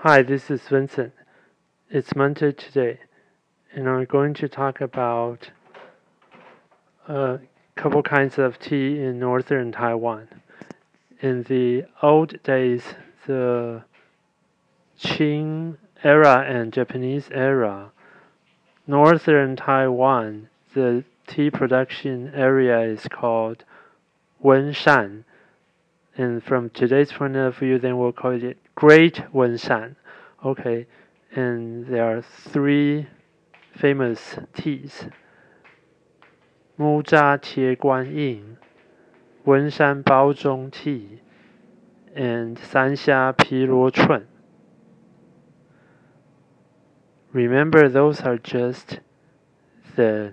Hi, this is Vincent. It's Monday today, and I'm going to talk about a couple kinds of tea in northern Taiwan. In the old days, the Qing era and Japanese era, northern Taiwan, the tea production area is called Wenshan. And from today's point of view, then we'll call it Great Wenshan. Okay, and there are three famous teas. Mu Zha Tie Guan Yin, Wenshan Bao Zhong Tea, and Sanxia Pi Luo Chun. Remember, those are just the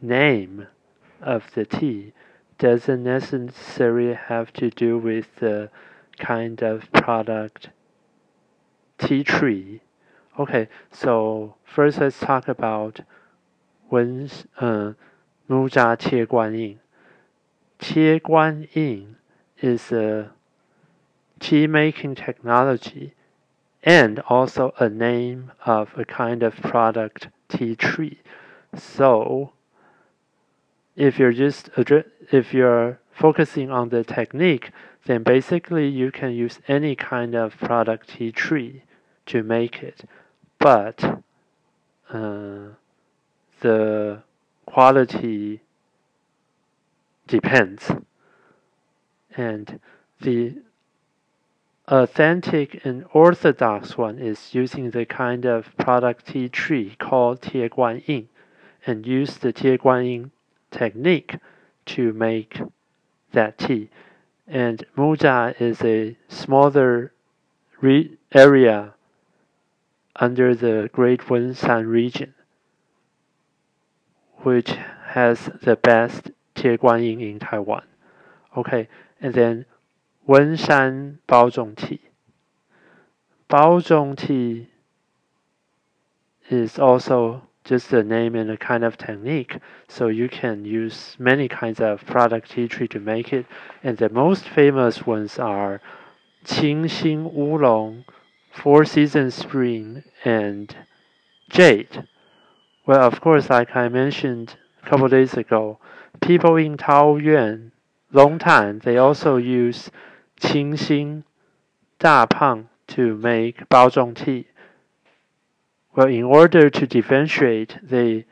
name of the tea. Doesn't necessarily have to do with the kind of product tea tree. Okay, so first let's talk about Wen uh, Mu Zha Tie Guan Yin. Tie Guan Yin is a tea making technology and also a name of a kind of product tea tree. So if you're just if you're focusing on the technique, then basically you can use any kind of product tea tree to make it, but uh, the quality depends, and the authentic and orthodox one is using the kind of product tea tree called Tie Guan Yin and use the Tie Guan Yin technique to make that tea. And Muzha is a smaller area under the Great Wenshan region, which has the best Tie Guan Yin in Taiwan. Okay, and then Wenshan Baozhong tea. Baozhong tea is also just a name and a kind of technique. So you can use many kinds of product tea tree to make it. And the most famous ones are Qingxin Oolong, Four Seasons Spring, and Jade. Well, of course, like I mentioned a couple days ago, people in Taoyuan, long time, they also use Qingxin Da Pang to make Baozhong tea. Well, in order to differentiate, they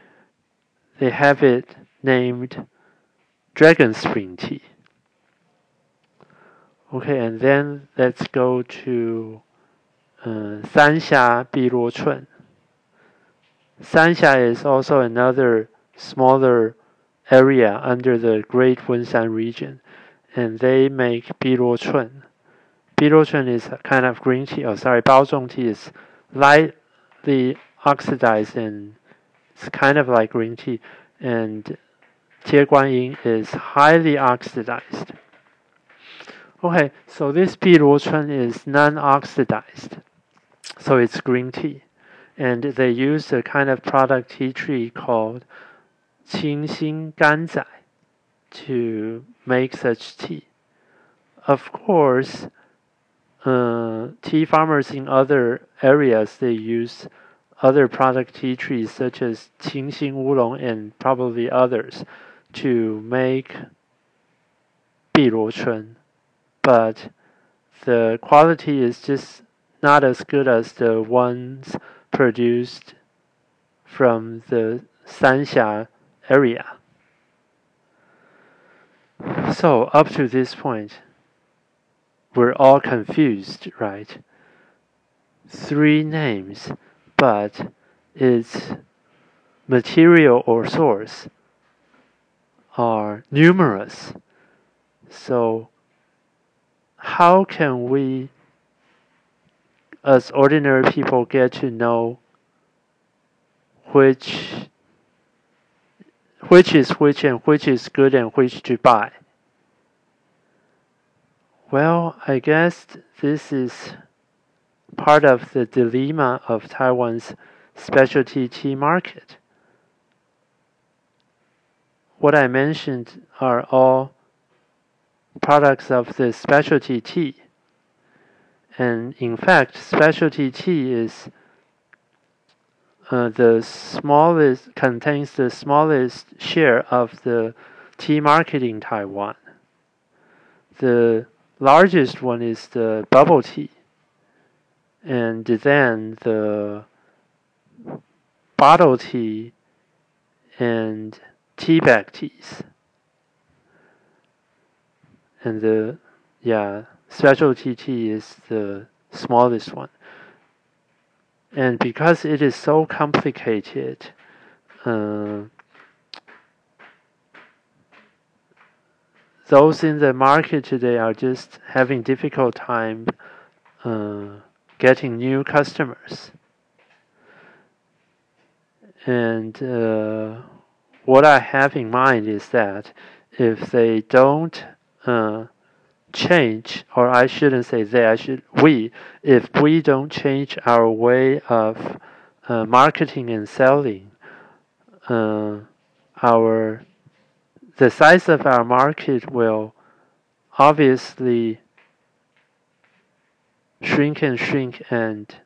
they have it named Dragon Spring tea. Okay, and then let's go to uh, Sanxia Biluo Chun. Sanxia is also another smaller area under the Great Wenshan region and they make Biluo Chun. Biluo Chun is a kind of green tea. Oh, sorry, Baozhong tea is lightly oxidized and it's kind of like green tea. And Tie Guan Yin is highly oxidized. Okay, so this Biluo Chun is non-oxidized, so it's green tea. And they use a kind of product tea tree called Qingxin Ganzai to make such tea. Of course, uh, tea farmers in other areas they use other product tea trees such as Qingxin Oolong and probably others to make Biluo Chun, but the quality is just not as good as the ones produced from the Sanxia area. So, up to this point, we're all confused, right? Three names, but its material or source are numerous. So, how can we, as ordinary people, get to know which which is which and which is good and which to buy? Well, I guess this is part of the dilemma of Taiwan's specialty tea market. What I mentioned are all products of the specialty tea. And in fact, specialty tea is uh, the smallest contains the smallest share of the tea market in Taiwan. The largest one is the bubble tea, and then the bottle tea and tea bag teas. And the yeah, specialty tea is the smallest one. And because it is so complicated, uh, those in the market today are just having difficult time uh, getting new customers. And uh, what I have in mind is that if they don't uh, change, or I shouldn't say they, I should we, if we don't change our way of uh, marketing and selling, uh, our the size of our market will obviously shrink and shrink, and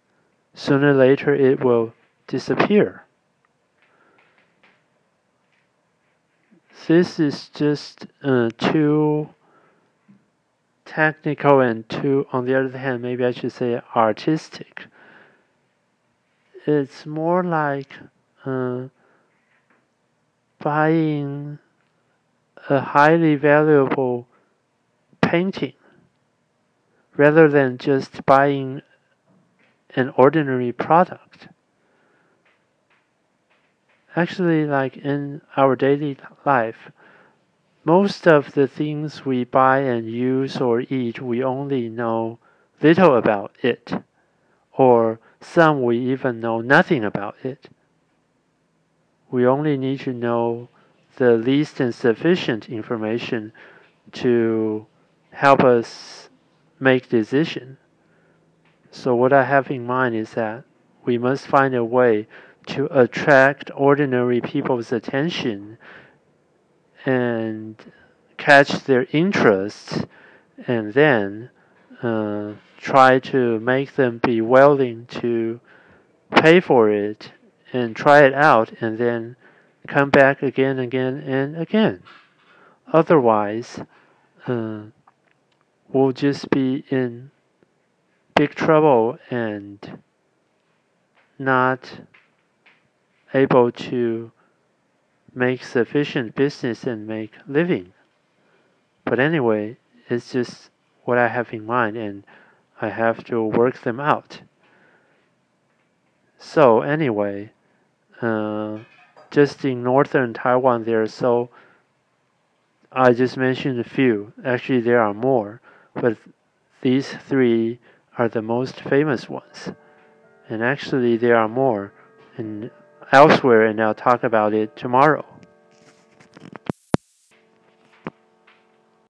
sooner or later it will disappear. This is just uh, too technical and too, on the other hand, maybe I should say artistic. It's more like uh, buying a highly valuable painting rather than just buying an ordinary product. Actually, like in our daily life, most of the things we buy and use or eat, we only know little about it, or some we even know nothing about it. We only need to know the least and sufficient information to help us make decision. So what I have in mind is that we must find a way to attract ordinary people's attention and catch their interest and then uh, try to make them be willing to pay for it and try it out and then come back again again and again. Otherwise, uh, we'll just be in big trouble and not able to make sufficient business and make living. But anyway, it's just what I have in mind and I have to work them out. So anyway, uh, just in northern Taiwan, there are so I just mentioned a few. Actually, there are more, but these three are the most famous ones. And actually, there are more. And elsewhere, and I'll talk about it tomorrow.